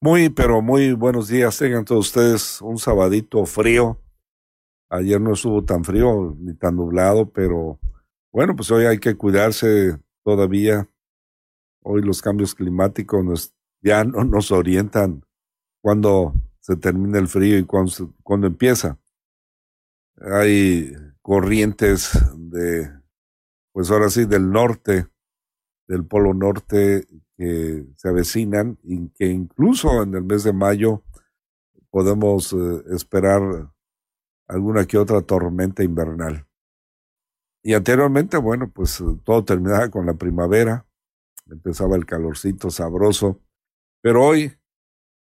Muy, pero muy buenos días. Tengan todos ustedes un sabadito frío. Ayer no estuvo tan frío ni tan nublado, pero bueno, pues hoy hay que cuidarse todavía. Hoy los cambios climáticos nos, ya no nos orientan cuando se termina el frío y cuando, se- cuando empieza. Hay corrientes de, pues ahora sí, del norte, del polo norte que se avecinan y que incluso en el mes de mayo podemos eh, esperar alguna que otra tormenta invernal. Y anteriormente, bueno, pues todo terminaba con la primavera, empezaba el calorcito sabroso, pero hoy,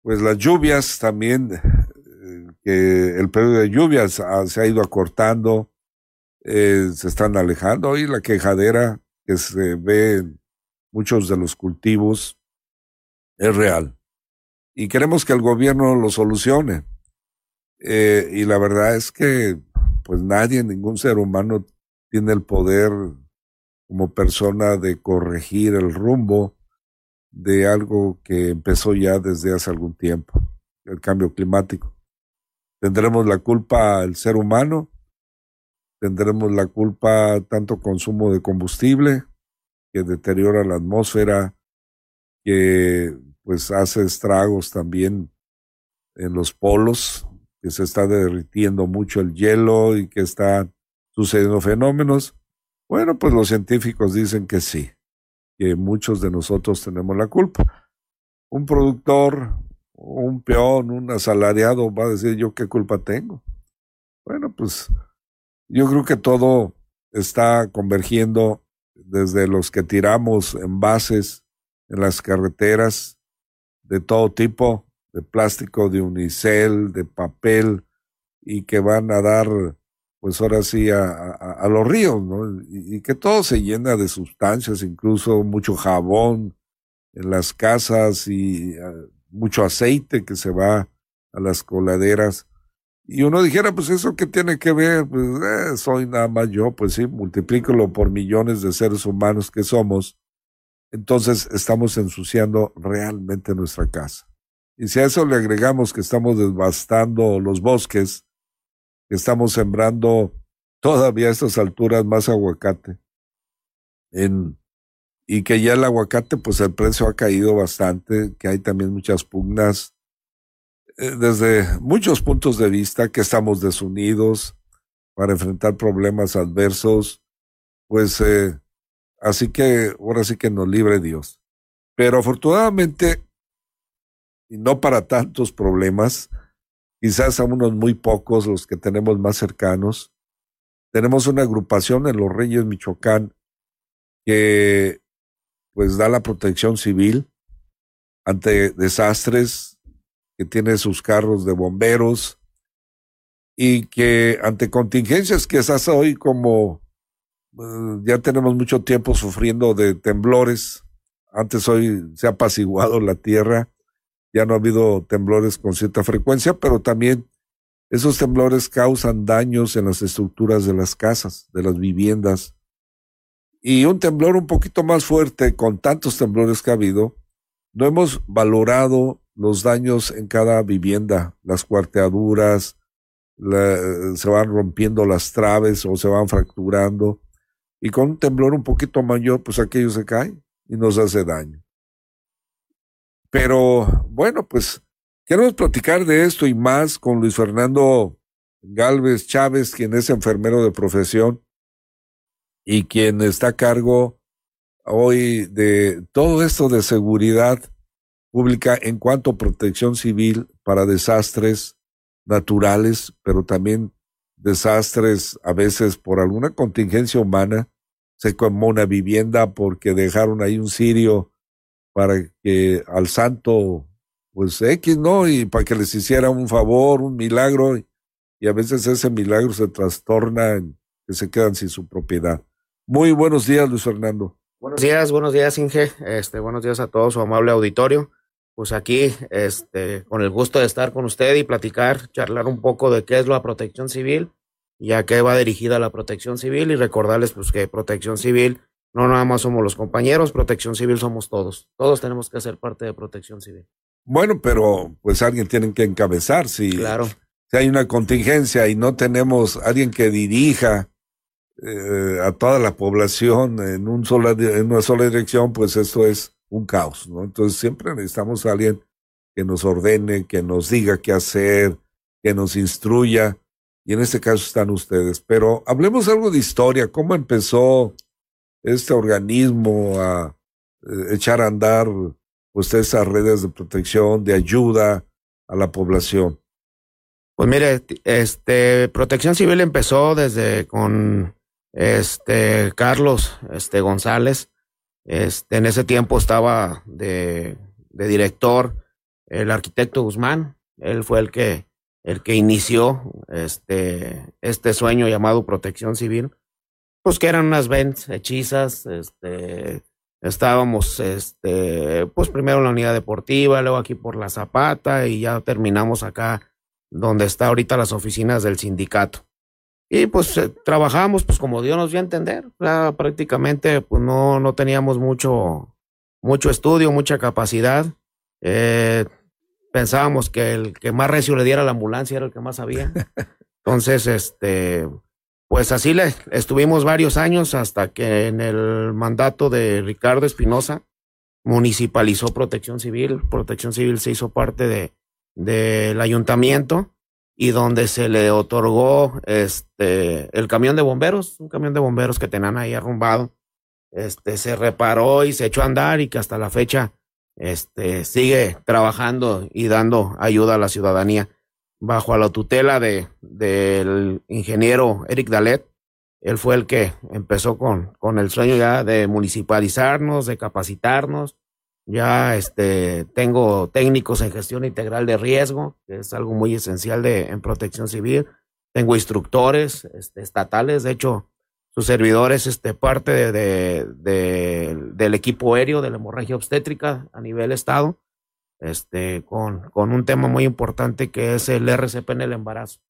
pues las lluvias también, eh, que el periodo de lluvias se ha ido acortando, eh, se están alejando. Hoy la quejadera que se ve muchos de los cultivos es real. Y queremos que el gobierno lo solucione. Eh, y la verdad es que, pues nadie, ningún ser humano tiene el poder como persona de corregir el rumbo de algo que empezó ya desde hace algún tiempo, el cambio climático. Tendremos la culpa el ser humano, tendremos la culpa tanto consumo de combustible que deteriora la atmósfera, que pues hace estragos también en los polos, que se está derritiendo mucho el hielo y que están sucediendo fenómenos. Bueno, pues los científicos dicen que sí, que muchos de nosotros tenemos la culpa. Un productor, un peón, un asalariado va a decir yo qué culpa tengo. Bueno, pues yo creo que todo está convergiendo desde los que tiramos envases en las carreteras de todo tipo, de plástico, de unicel, de papel, y que van a dar, pues ahora sí, a, los ríos, ¿no? Y, que todo se llena de sustancias, incluso mucho jabón en las casas y ah, mucho aceite que se va a las coladeras. Y uno dijera, pues eso qué tiene que ver, pues eh, soy nada más yo, pues sí, multiplícalo por millones de seres humanos que somos. Entonces estamos ensuciando realmente nuestra casa. Y si a eso le agregamos que estamos devastando los bosques, que estamos sembrando todavía a estas alturas más aguacate, en, y que ya el aguacate, pues el precio ha caído bastante, que hay también muchas pugnas desde muchos puntos de vista, que estamos desunidos para enfrentar problemas adversos, pues eh, así que ahora sí que nos libre Dios. Pero afortunadamente, y no para tantos problemas, quizás a unos muy pocos, los que tenemos más cercanos, tenemos una agrupación en Los Reyes, Michoacán, que pues da la protección civil ante desastres, que tiene sus carros de bomberos y que ante contingencias que esas hoy como eh, ya tenemos mucho tiempo sufriendo de temblores, antes hoy se ha apaciguado la tierra, ya no ha habido temblores con cierta frecuencia, pero también esos temblores causan daños en las estructuras de las casas, de las viviendas. Y un temblor un poquito más fuerte, con tantos temblores que ha habido, no hemos valorado los daños en cada vivienda, las cuarteaduras, la- se van rompiendo las traves o se van fracturando. Y con un temblor un poquito mayor, pues aquello se cae y nos hace daño. Pero bueno, pues queremos platicar de esto y más con Luis Fernando Galvez Chávez, quien es enfermero de profesión y quien está a cargo hoy de todo esto de seguridad pública en cuanto a protección civil para desastres naturales, pero también desastres a veces por alguna contingencia humana, se como una vivienda porque dejaron ahí un sirio para que al santo, pues X, ¿no? Y para que les hiciera un favor, un milagro, y a veces ese milagro se trastorna en que se quedan sin su propiedad. Muy buenos días, Luis Fernando. Buenos días, buenos días, Inge. Este, buenos días a todo su amable auditorio. Pues aquí, este, con el gusto de estar con usted y platicar, charlar un poco de qué es la protección civil y a qué va dirigida la protección civil y recordarles pues que protección civil no nada más somos los compañeros, protección civil somos todos. Todos tenemos que ser parte de protección civil. Bueno, pero pues alguien tiene que encabezar. Si, claro. si hay una contingencia y no tenemos alguien que dirija eh, a toda la población en, un sola, en una sola dirección, pues esto es un caos, ¿no? Entonces siempre necesitamos a alguien que nos ordene, que nos diga qué hacer, que nos instruya, y en este caso están ustedes. Pero hablemos algo de historia, cómo empezó este organismo a eh, echar a andar pues esas redes de protección, de ayuda a la población. Pues mire, este Protección Civil empezó desde con este Carlos este González. Este, en ese tiempo estaba de, director el arquitecto Guzmán. Él fue el que el que inició este, este sueño llamado protección civil, pues que eran unas vents hechizas, este, estábamos, este, pues primero en la unidad deportiva, luego aquí por la Zapata y ya terminamos acá donde está ahorita las oficinas del sindicato. Y pues eh, trabajamos pues como Dios nos dio a entender, prácticamente pues no, no teníamos mucho, mucho estudio, mucha capacidad. Eh, pensábamos que el que más recio le diera la ambulancia era el que más sabía. Entonces, este, pues así le estuvimos varios años hasta que en el mandato de Ricardo Espinosa municipalizó Protección Civil. Protección Civil se hizo parte de del ayuntamiento y donde se le otorgó este el camión de bomberos, un camión de bomberos que tenían ahí arrumbado. Este se reparó y se echó a andar y que hasta la fecha este, sigue trabajando y dando ayuda a la ciudadanía bajo la tutela de, del ingeniero Eric Dalet. Él fue el que empezó con, con el sueño ya de municipalizarnos, de capacitarnos. Ya este, tengo técnicos en gestión integral de riesgo, que es algo muy esencial de, en protección civil. Tengo instructores este, estatales, de hecho, su servidor es este, parte de, del equipo aéreo de la hemorragia obstétrica a nivel estado, este, con, con un tema muy importante que es el RCP en el embarazo.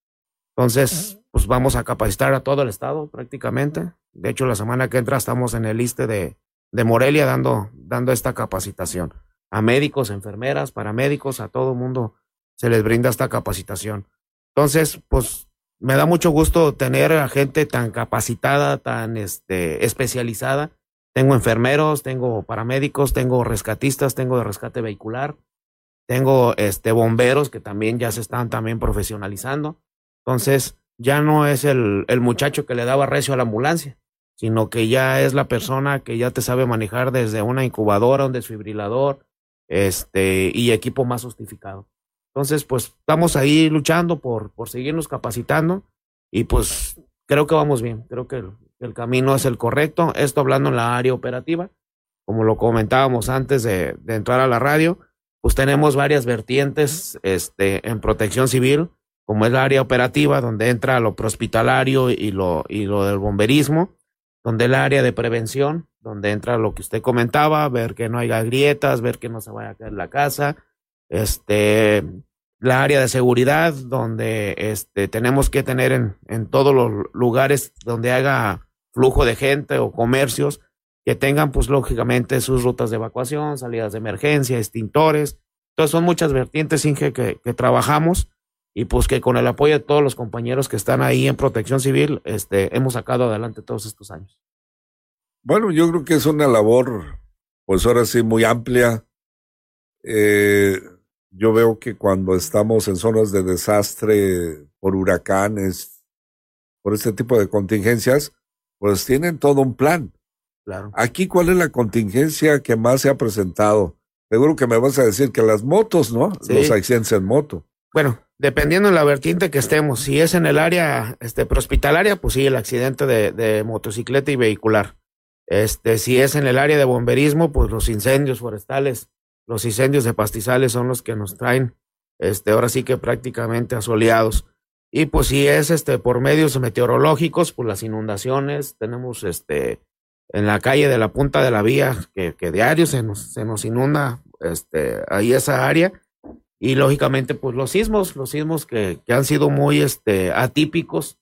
Entonces, pues vamos a capacitar a todo el estado prácticamente. De hecho, la semana que entra estamos en el liste de, de Morelia dando, dando esta capacitación. A médicos, enfermeras, paramédicos, a todo mundo se les brinda esta capacitación. Entonces, pues me da mucho gusto tener a gente tan capacitada, tan este, especializada. Tengo enfermeros, tengo paramédicos, tengo rescatistas, tengo de rescate vehicular, tengo este, bomberos que también ya se están también profesionalizando. Entonces, ya no es el, el muchacho que le daba recio a la ambulancia, sino que ya es la persona que ya te sabe manejar desde una incubadora, un desfibrilador, este, y equipo más justificado. Entonces, pues estamos ahí luchando por, por seguirnos capacitando y pues creo que vamos bien, creo que el, camino es el correcto. Esto hablando en la área operativa, como lo comentábamos antes de, de entrar a la radio, pues tenemos varias vertientes este, en protección civil, como es la área operativa, donde entra lo prehospitalario y lo, y lo del bomberismo, donde el área de prevención, donde entra lo que usted comentaba, ver que no haya grietas, ver que no se vaya a caer la casa, este, la área de seguridad, donde este, tenemos que tener en, en todos los lugares donde haga flujo de gente o comercios, que tengan, pues lógicamente, sus rutas de evacuación, salidas de emergencia, extintores. Entonces, son muchas vertientes, Inge, que, que trabajamos y pues que con el apoyo de todos los compañeros que están ahí en protección civil, este, hemos sacado adelante todos estos años. Bueno, yo creo que es una labor, pues ahora sí, muy amplia. Eh, yo veo que cuando estamos en zonas de desastre por huracanes, por este tipo de contingencias, pues tienen todo un plan. Claro. Aquí, ¿cuál es la contingencia que más se ha presentado? Seguro que me vas a decir que las motos, ¿no? Sí. Los accidentes en moto. Bueno, dependiendo de la vertiente que estemos, si es en el área este, prehospitalaria, pues sí, el accidente de, de motocicleta y vehicular. Este, si es en el área de bomberismo, pues los incendios forestales, los incendios de pastizales son los que nos traen, este, ahora sí que prácticamente asoleados. Y pues si es este por medios meteorológicos, pues las inundaciones, tenemos este en la calle de la punta de la vía, que, que diario se nos, se nos inunda este, ahí esa área. Y lógicamente, pues los sismos, los sismos que, que han sido muy este, atípicos,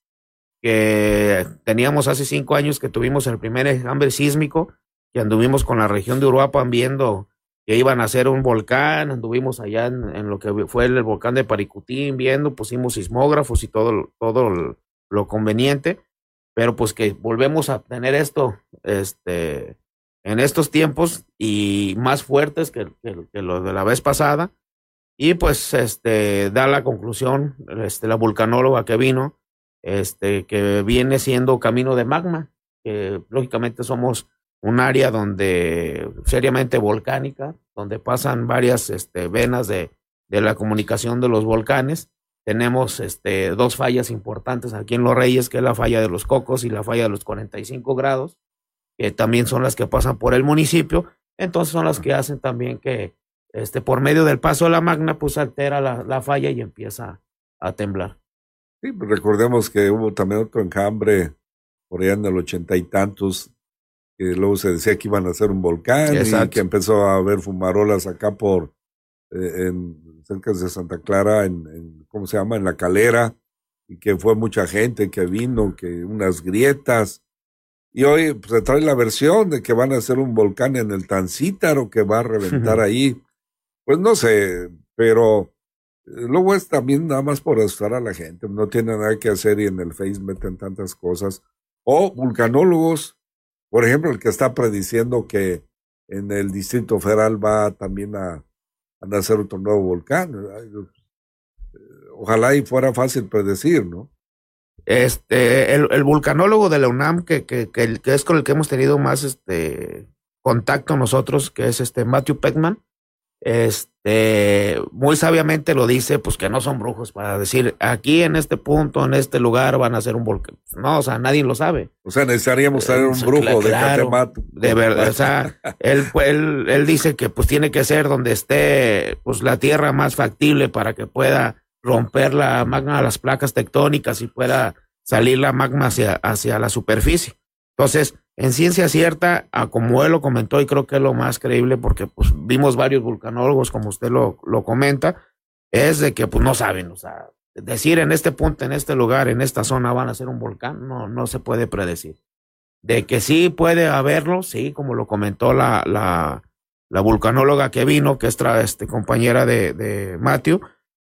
que teníamos hace cinco años que tuvimos el primer enjambre sísmico, que anduvimos con la región de Uruapan viendo que iban a hacer un volcán, anduvimos allá en, en lo que fue el volcán de Paricutín viendo, pusimos sismógrafos y todo, todo lo conveniente, pero pues que volvemos a tener esto este, en estos tiempos y más fuertes que, que, que lo de la vez pasada. Y pues este, da la conclusión este, la vulcanóloga que vino, este, que viene siendo camino de magma, que lógicamente somos un área donde seriamente volcánica, donde pasan varias este, venas de, de, la comunicación de los volcanes. Tenemos este, dos fallas importantes aquí en Los Reyes, que es la falla de los Cocos y la falla de los 45 grados, que también son las que pasan por el municipio. Entonces son las que hacen también que este, por medio del paso de la magna, pues altera la, la falla y empieza a temblar. Sí, pues recordemos que hubo también otro enjambre por allá en el ochenta y tantos, que luego se decía que iban a hacer un volcán Exacto. y que empezó a haber fumarolas acá por eh, en cerca de Santa Clara, en, en, ¿cómo se llama? En la calera, y que fue mucha gente que vino, que unas grietas. Y hoy pues, se trae la versión de que van a hacer un volcán en el Tancítaro que va a reventar ahí. Pues no sé, pero eh, luego es también nada más por asustar a la gente, no tiene nada que hacer y en el Face meten tantas cosas. O vulcanólogos, por ejemplo, el que está prediciendo que en el Distrito Federal va también a, a nacer otro nuevo volcán. eh, Ojalá y fuera fácil predecir, ¿no? Este, el, vulcanólogo de la UNAM, que, es con el que hemos tenido más este contacto nosotros, que es este Matthew Peckman, este, muy sabiamente lo dice, pues que no son brujos para decir aquí en este punto, en este lugar van a hacer un volcán. No, o sea, nadie lo sabe. O sea, necesitaríamos tener un brujo claro, de Catemato. De verdad, o sea, él, él, él dice que pues tiene que ser donde esté pues la tierra más factible para que pueda romper la magma, las placas tectónicas y pueda salir la magma hacia, hacia la superficie. Entonces, en ciencia cierta, como él lo comentó, y creo que es lo más creíble, porque pues vimos varios vulcanólogos, como usted lo, lo comenta, es de que pues no saben, o sea, decir en este punto, en este lugar, en esta zona van a ser un volcán, no, no se puede predecir. De que sí puede haberlo, sí, como lo comentó la, la, la vulcanóloga que vino, que es este, compañera de, de Matthew,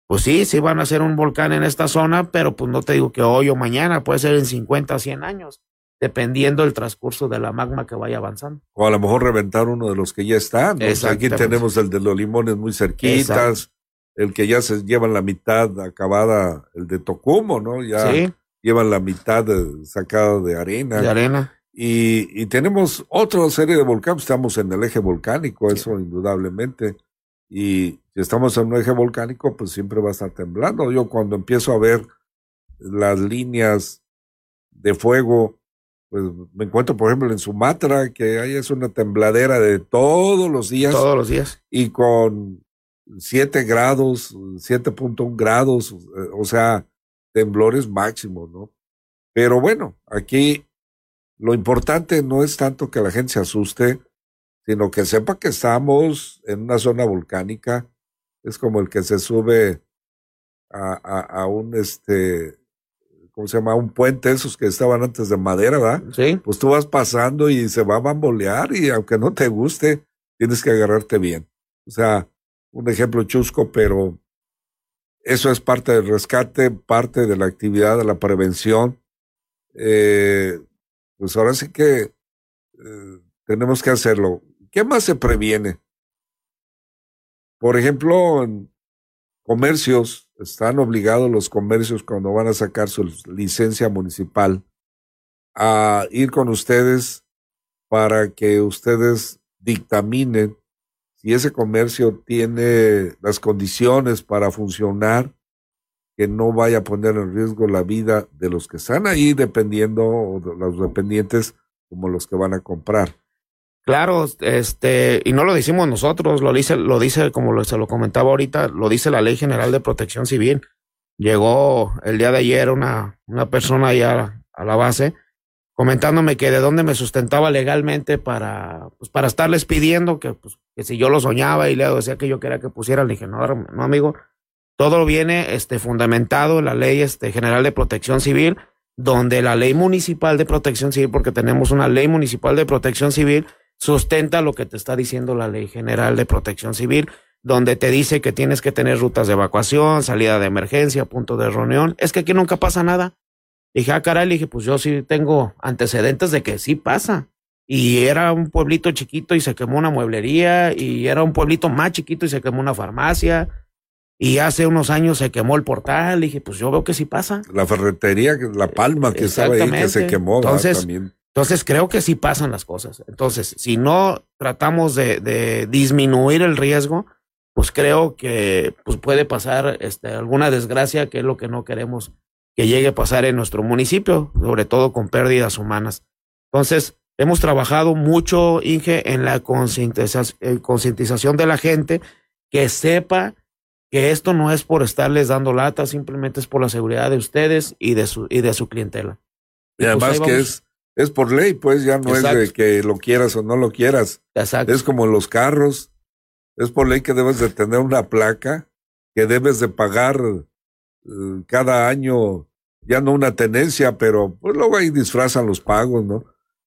pues sí, sí van a ser un volcán en esta zona, pero pues no te digo que hoy o mañana, puede ser en 50 o 100 años dependiendo del transcurso de la magma que vaya avanzando. O a lo mejor reventar uno de los que ya están. ¿no? Aquí tenemos el de los limones muy cerquitas, Exacto. el que ya se llevan la mitad acabada, el de Tocumo, ¿no? Ya sí. llevan la mitad de, sacada de arena. De arena. Y, y, tenemos otra serie de volcanes, estamos en el eje volcánico, eso indudablemente. Y si estamos en un eje volcánico, pues siempre va a estar temblando. Yo cuando empiezo a ver las líneas de fuego pues me encuentro, por ejemplo, en Sumatra, que ahí es una tembladera de todos los días. Todos los días. Y con 7 grados, 7.1 grados, o sea, temblores máximos, ¿no? Pero bueno, aquí lo importante no es tanto que la gente se asuste, sino que sepa que estamos en una zona volcánica. Es como el que se sube a, a, a un este ¿cómo se llama? Un puente esos que estaban antes de madera, ¿verdad? Sí. Pues tú vas pasando y se va a bambolear y aunque no te guste, tienes que agarrarte bien. O sea, un ejemplo chusco, pero eso es parte del rescate, parte de la actividad de la prevención. Eh, pues ahora sí que eh, tenemos que hacerlo. ¿Qué más se previene? Por ejemplo, en, comercios, están obligados los comercios cuando van a sacar su licencia municipal a ir con ustedes para que ustedes dictaminen si ese comercio tiene las condiciones para funcionar, que no vaya a poner en riesgo la vida de los que están ahí dependiendo, o de los dependientes como los que van a comprar. Claro, este, y no lo decimos nosotros, lo dice, lo dice, como lo, se lo comentaba ahorita, lo dice la Ley General de Protección Civil. Llegó el día de ayer una, una persona allá a la base comentándome que de dónde me sustentaba legalmente para, pues, para estarles pidiendo que, pues, que si yo lo soñaba y le decía que yo quería que pusiera, le dije, no, no amigo, todo viene este, fundamentado en la ley este, general de protección civil, donde la ley municipal de protección civil, porque tenemos una ley municipal de protección civil, sustenta lo que te está diciendo la ley general de protección civil, donde te dice que tienes que tener rutas de evacuación, salida de emergencia, punto de reunión. Es que aquí nunca pasa nada. Dije, ah, caray, le dije, pues yo sí tengo antecedentes de que sí pasa. Y era un pueblito chiquito y se quemó una mueblería, y era un pueblito más chiquito y se quemó una farmacia, y hace unos años se quemó el portal. Le dije, pues yo veo que sí pasa. La ferretería, La Palma, que estaba ahí, que se quemó entonces, también. Entonces creo que sí pasan las cosas. Entonces, si no tratamos de, de disminuir el riesgo, pues creo que pues puede pasar este, alguna desgracia, que es lo que no queremos que llegue a pasar en nuestro municipio, sobre todo con pérdidas humanas. Entonces, hemos trabajado mucho, Inge, en la concientización de la gente que sepa que esto no es por estarles dando lata, simplemente es por la seguridad de ustedes y de su, y de su clientela. Y, pues además que es, es por ley, pues ya no es de que lo quieras o no lo quieras. Exacto. Es como los carros, es por ley que debes de tener una placa, que debes de pagar eh, cada año ya no una tenencia, pero pues luego ahí disfrazan los pagos, ¿no?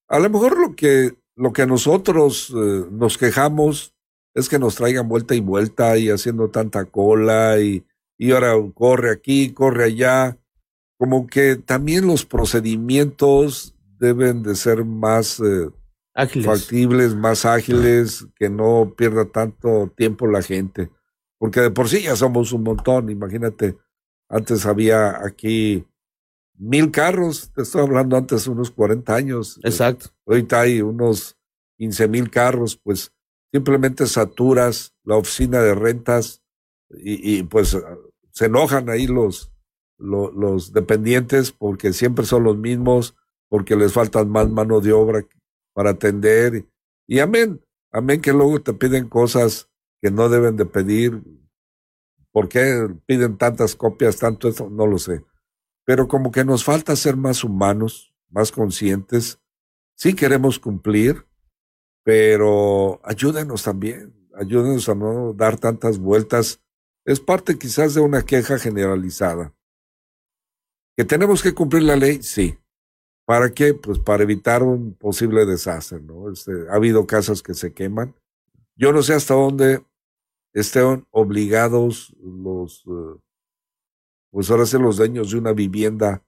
A lo mejor lo que, lo que nosotros eh, nos quejamos es que nos traigan vuelta y vuelta y haciendo tanta cola y, y ahora corre aquí, corre allá. Como que también los procedimientos deben de ser más eh, factibles, más ágiles, que no pierda tanto tiempo la gente. Porque de por sí ya somos un montón, imagínate, antes había aquí mil carros, te estoy hablando antes unos 40 años. Exacto. Ahorita hay unos 15 mil carros, pues simplemente saturas la oficina de rentas y, pues se enojan ahí los, los, los, dependientes porque siempre son los mismos, porque les faltan más mano de obra para atender. Y amén, amén que luego te piden cosas que no deben de pedir. ¿Por qué piden tantas copias, tanto eso? No lo sé pero como que nos falta ser más humanos, más conscientes. Sí queremos cumplir, pero ayúdenos también, ayúdenos a no dar tantas vueltas. Es parte quizás de una queja generalizada. ¿Que tenemos que cumplir la ley? Sí. ¿Para qué? Pues para evitar un posible desastre, ¿no? Este, ha habido casas que se queman. Yo no sé hasta dónde estén obligados los eh, pues ahora ser los dueños de una vivienda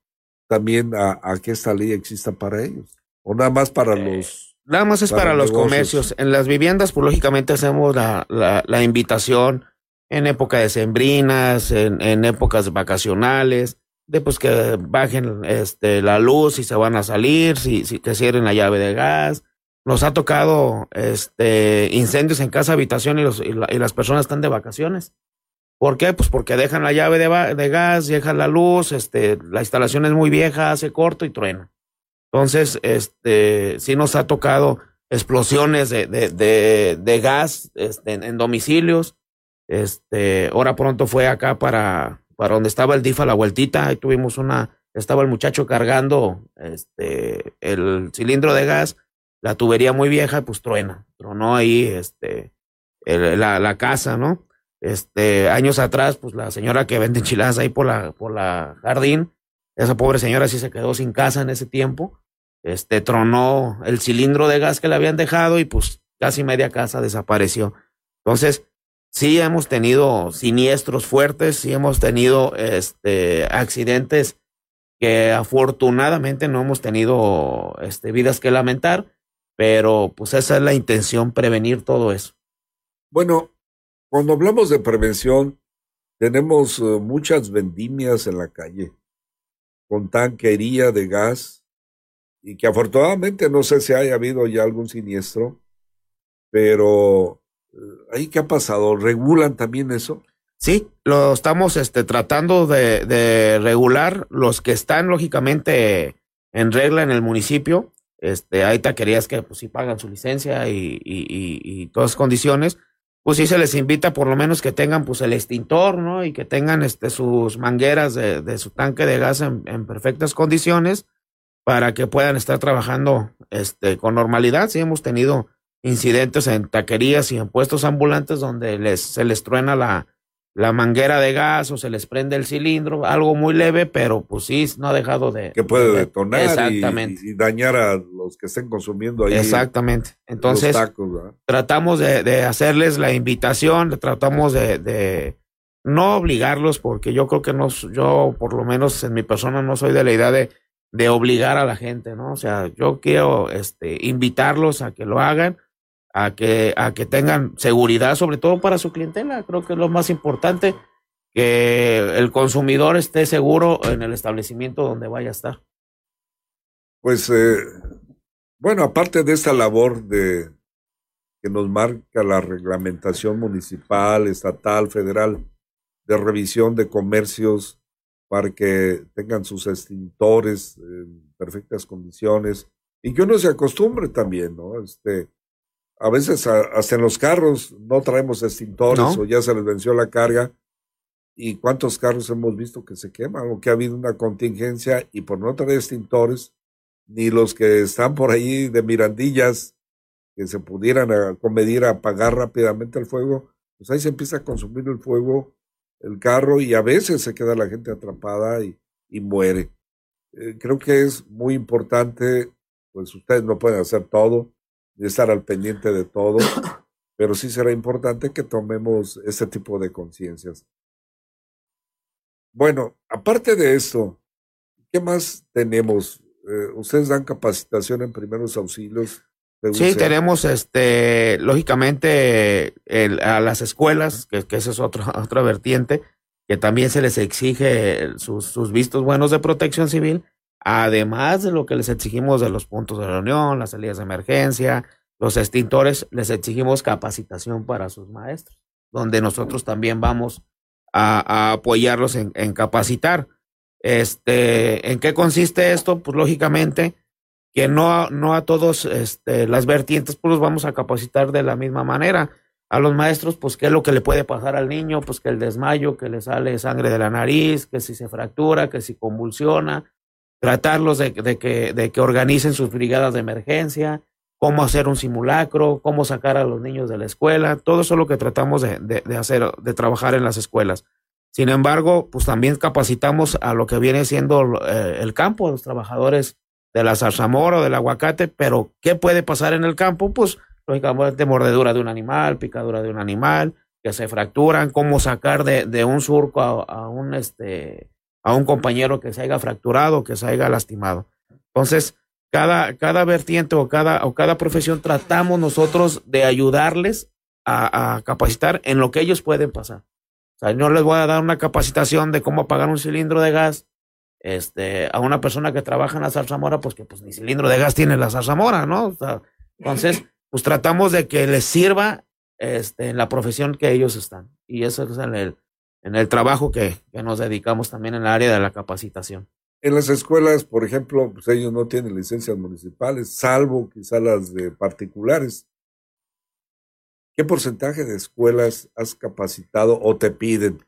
también a, que esta ley exista para ellos. O nada más para eh, los... Nada más es para, los comercios. En las viviendas, pues lógicamente hacemos la, la, invitación en época de sembrinas, en, en, épocas vacacionales, de pues que bajen este, la luz y se van a salir, si, si que cierren la llave de gas. Nos ha tocado este, incendios en casa habitación y, los, y las personas están de vacaciones. ¿Por qué? Pues porque dejan la llave de, gas, dejan la luz, este, la instalación es muy vieja, hace corto y truena. Entonces, este, sí nos ha tocado explosiones de, de, de, gas este, en, domicilios. Este, ahora pronto fue acá para, para donde estaba el DIF a la vueltita, ahí tuvimos una, estaba el muchacho cargando este, el cilindro de gas, la tubería muy vieja, pues truena, tronó ahí este, la, la casa, ¿no? Este, años atrás, pues la señora que vende enchiladas ahí por la, por la jardín, esa pobre señora sí se quedó sin casa en ese tiempo. Este, tronó el cilindro de gas que le habían dejado y pues casi media casa desapareció. Entonces, sí hemos tenido siniestros fuertes, sí hemos tenido este, accidentes que afortunadamente no hemos tenido este, vidas que lamentar, pero pues esa es la intención, prevenir todo eso. Bueno, cuando hablamos de prevención, tenemos eh, muchas vendimias en la calle con tanquería de gas y que afortunadamente no sé si haya habido ya algún siniestro, pero ahí qué ha pasado, ¿regulan también eso? Sí, lo estamos este, tratando de, regular los que están lógicamente en regla en el municipio. Este, hay taquerías que pues sí pagan su licencia y, y, y, y todas las condiciones. Pues sí se les invita por lo menos que tengan pues el extintor, ¿no? Y que tengan este, sus mangueras de, de su tanque de gas en, en, perfectas condiciones para que puedan estar trabajando este, con normalidad. Sí hemos tenido incidentes en taquerías y en puestos ambulantes donde les, se les truena la, la manguera de gas o se les prende el cilindro, algo muy leve, pero pues sí, no ha dejado de... Que puede detonar Exactamente. Y, y, dañar a los que estén consumiendo ahí. Exactamente. Entonces, tacos, tratamos de, de, hacerles la invitación, tratamos de, de, no obligarlos, porque yo creo que no, yo por lo menos en mi persona no soy de la idea de, de obligar a la gente, ¿no? O sea, yo quiero este, invitarlos a que lo hagan a que, a que tengan seguridad, sobre todo para su clientela. Creo que es lo más importante, que el consumidor esté seguro en el establecimiento donde vaya a estar. Pues, eh, bueno, aparte de esta labor de que nos marca la reglamentación municipal, estatal, federal, de revisión de comercios para que tengan sus extintores en perfectas condiciones y que uno se acostumbre también, ¿no? Este, a veces hasta en los carros no traemos extintores o ya se les venció la carga. ¿Y cuántos carros hemos visto que se queman o que ha habido una contingencia y por no traer extintores, ni los que están por ahí de mirandillas que se pudieran acomedir a apagar rápidamente el fuego, pues ahí se empieza a consumir el fuego, el carro y a veces se queda la gente atrapada y, y muere. Eh, creo que es muy importante, pues ustedes no pueden hacer todo, de estar al pendiente de todo, pero sí será importante que tomemos este tipo de conciencias. Bueno, aparte de esto, ¿qué más tenemos? Eh, ¿Ustedes dan capacitación en primeros auxilios? Sí, tenemos, este, lógicamente, el, a las escuelas, que, que esa es otra, otra vertiente, que también se les exige sus, sus vistos buenos de protección civil, Además de lo que les exigimos de los puntos de reunión, las salidas de emergencia, los extintores, les exigimos capacitación para sus maestros, donde nosotros también vamos a, apoyarlos en, en, capacitar. Este, ¿En qué consiste esto? Pues lógicamente que no, no a todos este, las vertientes pues los vamos a capacitar de la misma manera. A los maestros, pues qué es lo que le puede pasar al niño, pues que el desmayo, que le sale sangre de la nariz, que si se fractura, que si convulsiona, tratarlos de, de, que, de que organicen sus brigadas de emergencia, cómo hacer un simulacro, cómo sacar a los niños de la escuela, todo eso es lo que tratamos de, de, de hacer, de trabajar en las escuelas. Sin embargo, pues también capacitamos a lo que viene siendo eh, el campo, los trabajadores de la zarzamora o del aguacate, pero ¿qué puede pasar en el campo? Pues lógicamente mordedura de un animal, picadura de un animal, que se fracturan, cómo sacar de, de un surco a, a, un este a un compañero que se haya fracturado, que se haya lastimado. Entonces, cada, cada vertiente o cada, o cada profesión tratamos nosotros de ayudarles a, a, capacitar en lo que ellos pueden pasar. O sea, no les voy a dar una capacitación de cómo apagar un cilindro de gas este, a una persona que trabaja en la zarzamora, pues que pues ni cilindro de gas tiene la zarzamora, ¿no? O sea, entonces, pues tratamos de que les sirva este, en la profesión que ellos están. Y eso es el, en el trabajo que, que, nos dedicamos también en el área de la capacitación. En las escuelas, por ejemplo, pues ellos no tienen licencias municipales, salvo quizá las de particulares. ¿Qué porcentaje de escuelas has capacitado o te piden?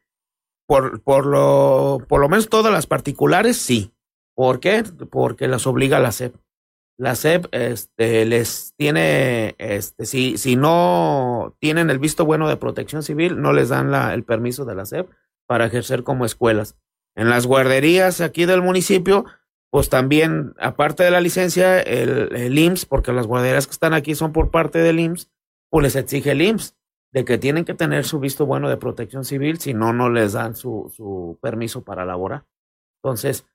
Por, por, lo, por lo menos todas las particulares, sí. ¿Por qué? Porque las obliga la SEP. La SEP este, les tiene, este, si, si no tienen el visto bueno de protección civil, no les dan el permiso de la SEP para ejercer como escuelas. En las guarderías aquí del municipio, pues también, aparte de la licencia, el, el IMSS, porque las guarderías que están aquí son por parte del IMSS, pues les exige el IMSS de que tienen que tener su visto bueno de protección civil, si no, no les dan su, su permiso para laborar. Entonces,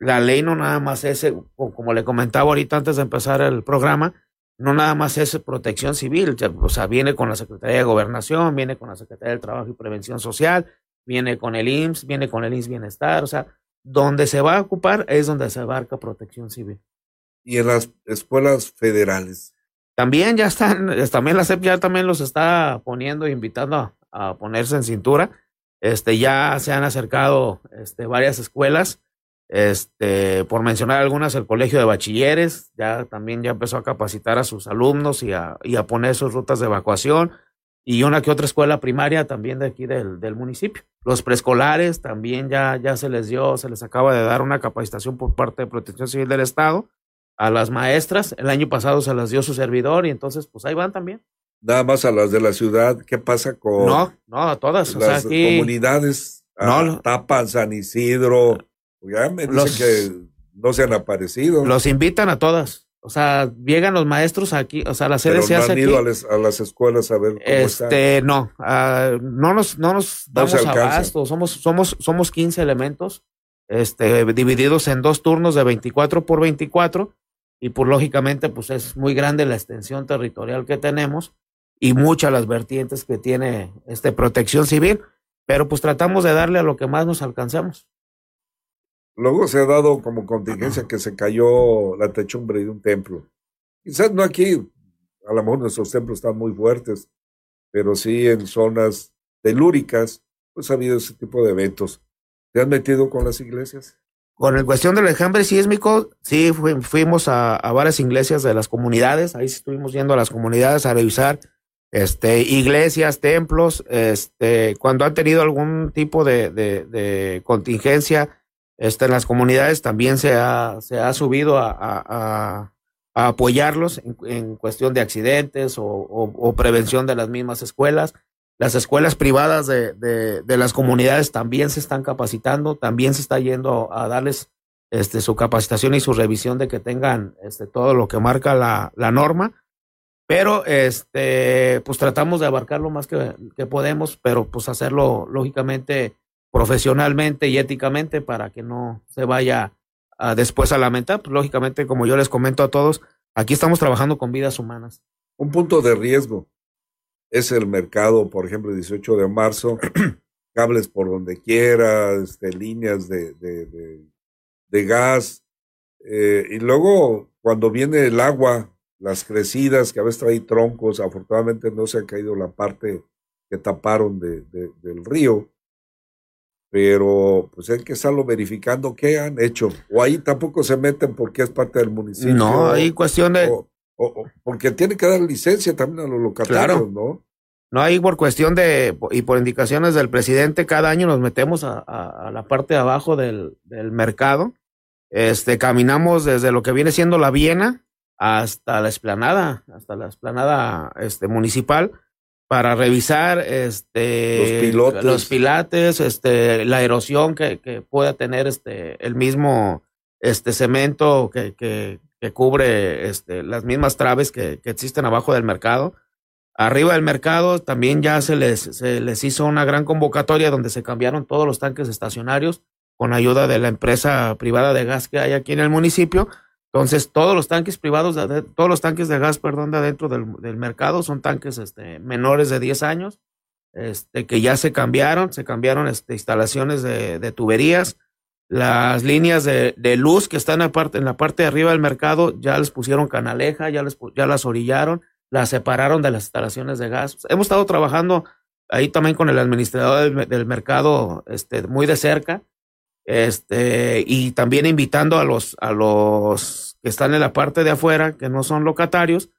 la ley no nada más es, eh, como le comentaba ahorita antes de empezar el programa, no nada más es protección civil, o sea, viene con la Secretaría de Gobernación, viene con la Secretaría del Trabajo y Prevención Social, viene con el IMSS, viene con el IMSS Bienestar, o sea, donde se va a ocupar es donde se abarca protección civil. Y en las escuelas federales. También ya están, también la CEP ya también los está poniendo, invitando a, ponerse en cintura. Este, ya se han acercado este, varias escuelas. Este, por mencionar algunas, el colegio de bachilleres ya también ya empezó a capacitar a sus alumnos y a, y a poner sus rutas de evacuación y una que otra escuela primaria también de aquí del, del, municipio. Los preescolares también ya, ya se les dio, se les acaba de dar una capacitación por parte de Protección Civil del Estado a las maestras. El año pasado se las dio su servidor y entonces pues ahí van también. Nada más a las de la ciudad, ¿qué pasa con no, no, a todas. las comunidades? No, Tapan, San Isidro, ya me dicen que no se han aparecido. Los invitan a todas. O sea, llegan los maestros aquí, o sea, la sede se hace han ido A, las escuelas a ver cómo este, no, uh, no nos, no nos damos abasto. Somos, somos, somos 15 elementos, este, divididos en dos turnos de 24 por 24 y por lógicamente, pues es muy grande la extensión territorial que tenemos y muchas las vertientes que tiene este protección civil, pero pues tratamos de darle a lo que más nos alcancemos. Luego se ha dado como contingencia que se cayó la techumbre de un templo. Quizás no aquí, a lo mejor nuestros templos están muy fuertes, pero sí en zonas telúricas, pues ha habido ese tipo de eventos. ¿Te han metido con las iglesias? Con el cuestión del enjambre sísmico, sí fuimos a, varias iglesias de las comunidades, ahí estuvimos yendo a las comunidades a revisar este, iglesias, templos, este, cuando han tenido algún tipo de, de contingencia, este, en las comunidades también se ha, se ha subido a, a, apoyarlos en, cuestión de accidentes o, prevención de las mismas escuelas. Las escuelas privadas de, de, las comunidades también se están capacitando, también se está yendo a darles este, su capacitación y su revisión de que tengan este, todo lo que marca la, la norma. Pero este, pues tratamos de abarcar lo más que podemos, pero pues hacerlo lógicamente profesionalmente y éticamente para que no se vaya a después a lamentar. Pues, lógicamente, como yo les comento a todos, aquí estamos trabajando con vidas humanas. Un punto de riesgo es el mercado, por ejemplo, el 18 de marzo, cables por donde quiera, este, líneas de, de, de, gas. Eh, y luego, cuando viene el agua, las crecidas, que a veces trae troncos, afortunadamente no se ha caído la parte que taparon de, del río pero pues hay que estarlo verificando qué han hecho. O ahí tampoco se meten porque es parte del municipio. No, hay cuestión de... O, porque tiene que dar licencia también a los locatarios, ¿no? No, hay por cuestión de, y por indicaciones del presidente, cada año nos metemos a, a, la parte de abajo del, del, mercado. Este, caminamos desde lo que viene siendo la Viena hasta la esplanada, hasta la esplanada este, municipal para revisar este los, pilates, este la erosión que, que, pueda tener este el mismo este cemento que, que, que cubre este las mismas traves que, que, existen abajo del mercado. Arriba del mercado también ya se les, se les hizo una gran convocatoria donde se cambiaron todos los tanques estacionarios con ayuda de la empresa privada de gas que hay aquí en el municipio entonces, todos los tanques privados, de, todos los tanques de gas, perdón, de adentro del, mercado son tanques este, menores de 10 años, este, que ya se cambiaron, se cambiaron este, instalaciones de, tuberías. Las líneas de, luz que están en la, parte, de arriba del mercado ya les pusieron canaleja, ya, les, ya las orillaron, las separaron de las instalaciones de gas. Hemos estado trabajando ahí también con el administrador del, del mercado este, muy de cerca este, y también invitando a los, a los que están en la parte de afuera, que no son locatarios,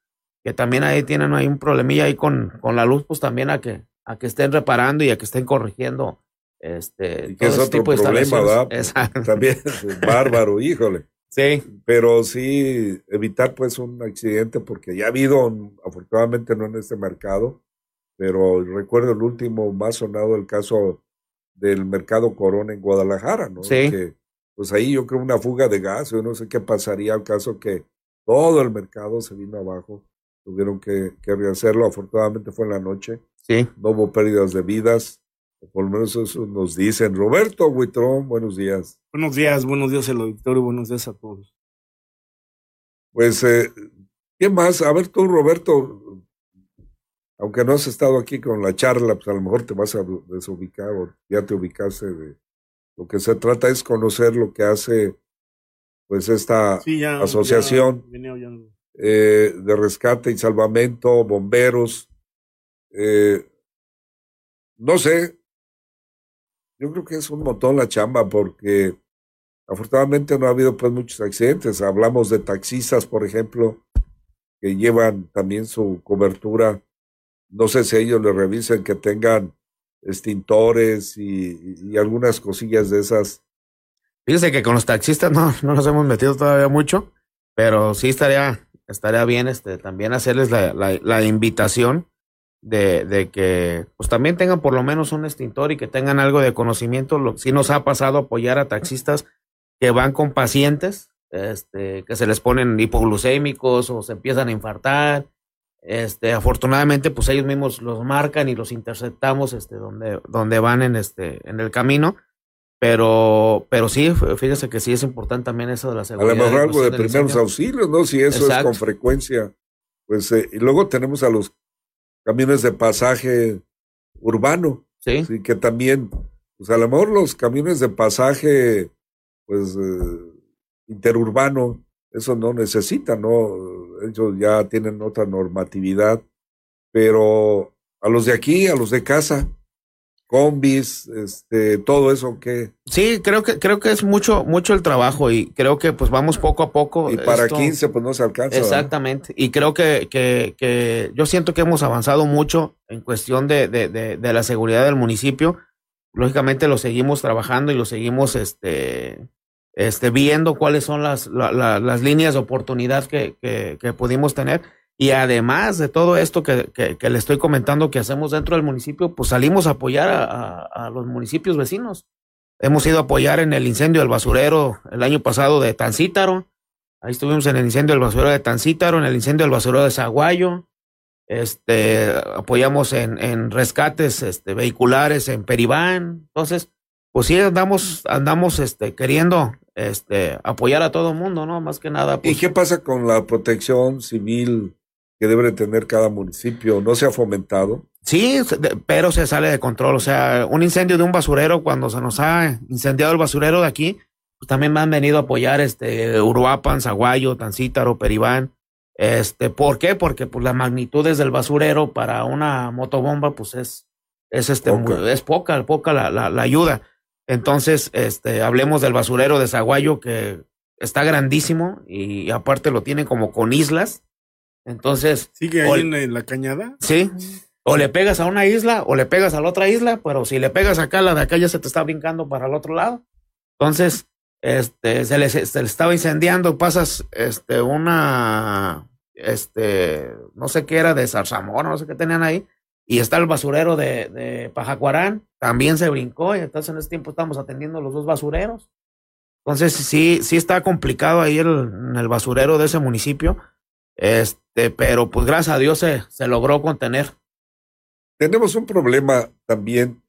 que también ahí tienen ahí un problemilla ahí con, con la luz, pues también a que, a que estén reparando y a que estén corrigiendo este que es otro problema, ¿verdad? También bárbaro, híjole. Sí. Pero sí evitar pues un accidente porque ya ha habido, afortunadamente no en este mercado, pero recuerdo el último más sonado el caso del mercado Corona en Guadalajara, ¿no? Sí. Que, pues ahí yo creo una fuga de gas, yo no sé qué pasaría al caso que todo el mercado se vino abajo, tuvieron que, que rehacerlo, afortunadamente fue en la noche, sí. no hubo pérdidas de vidas, por lo menos eso nos dicen. Roberto Huitrón, buenos días. Buenos días, buenos días el auditorio, buenos días a todos. Pues, eh, ¿qué más? A ver tú, Roberto, aunque no has estado aquí con la charla, pues a lo mejor te vas a desubicar o ya te ubicaste de lo que se trata es conocer lo que hace pues esta asociación eh, de rescate y salvamento, bomberos, eh, no sé, yo creo que es un montón la chamba porque afortunadamente no ha habido pues muchos accidentes. Hablamos de taxistas, por ejemplo, que llevan también su cobertura. No sé si ellos le revisen que tengan extintores y, algunas cosillas de esas. Fíjese que con los taxistas no, no nos hemos metido todavía mucho, pero sí estaría, estaría bien este, también hacerles la, la invitación de, de, que pues también tengan por lo menos un extintor y que tengan algo de conocimiento. Lo, nos ha pasado apoyar a taxistas que van con pacientes, este, que se les ponen hipoglucémicos o se empiezan a infartar. Este, afortunadamente, pues ellos mismos los marcan y los interceptamos, este, donde, donde van en este, en el camino. Pero, pero sí, fíjese que sí es importante también eso de la seguridad. A lo mejor algo de primeros auxilios, ¿no? Si eso es con frecuencia. Pues, eh, y luego tenemos a los camiones de pasaje urbano. Sí. que también, pues a lo mejor los camiones de pasaje, pues, eh, interurbano, eso no necesita, ¿no? Ellos ya tienen otra normatividad, pero a los de aquí, a los de casa, combis, este, todo eso que... Sí, creo que, creo que es mucho, mucho el trabajo y creo que pues vamos poco a poco. Y para 15 pues no se alcanza. Exactamente. Y creo que, que, que, yo siento que hemos avanzado mucho en cuestión de, de, de, la seguridad del municipio. Lógicamente lo seguimos trabajando y lo seguimos este, este, viendo cuáles son las, las líneas de oportunidad que, que, pudimos tener y además de todo esto que, que, le estoy comentando que hacemos dentro del municipio, pues salimos a apoyar a, los municipios vecinos. Hemos ido a apoyar en el incendio del basurero el año pasado de Tancítaro. Ahí estuvimos en el incendio del basurero de Tancítaro, en el incendio del basurero de Zaguayo. Este, apoyamos en, en rescates este, vehiculares en Peribán. Entonces, pues sí andamos, andamos este, queriendo este, apoyar a todo el mundo, ¿no? Más que nada. ¿Y pues qué pasa con la protección civil que debe tener cada municipio no se ha fomentado. Sí, pero se sale de control. O sea, un incendio de un basurero, cuando se nos ha incendiado el basurero de aquí, pues también me han venido a apoyar este Uruapan, Zaguayo, Tancítaro, Peribán. Este, ¿por qué? Porque pues las magnitudes del basurero para una motobomba, pues es, es este, poca. es poca, poca la, la, la, ayuda. Entonces, este, hablemos del basurero de Zaguayo que está grandísimo y aparte lo tienen como con islas entonces. ¿Sigue ahí en, la, cañada? Sí. O le pegas a una isla o le pegas a la otra isla, pero si le pegas acá, la de acá ya se te está brincando para el otro lado. Entonces, este, se le, se le estaba incendiando, pasas, este, una, este, no sé qué era de zarzamora, no sé qué tenían ahí, y está el basurero de, de Pajacuarán, también se brincó, y entonces en ese tiempo estamos atendiendo los dos basureros. Entonces, sí, sí está complicado ahí el, en el basurero de ese municipio. Este, pero pues gracias a Dios se, se logró contener. Tenemos un problema también,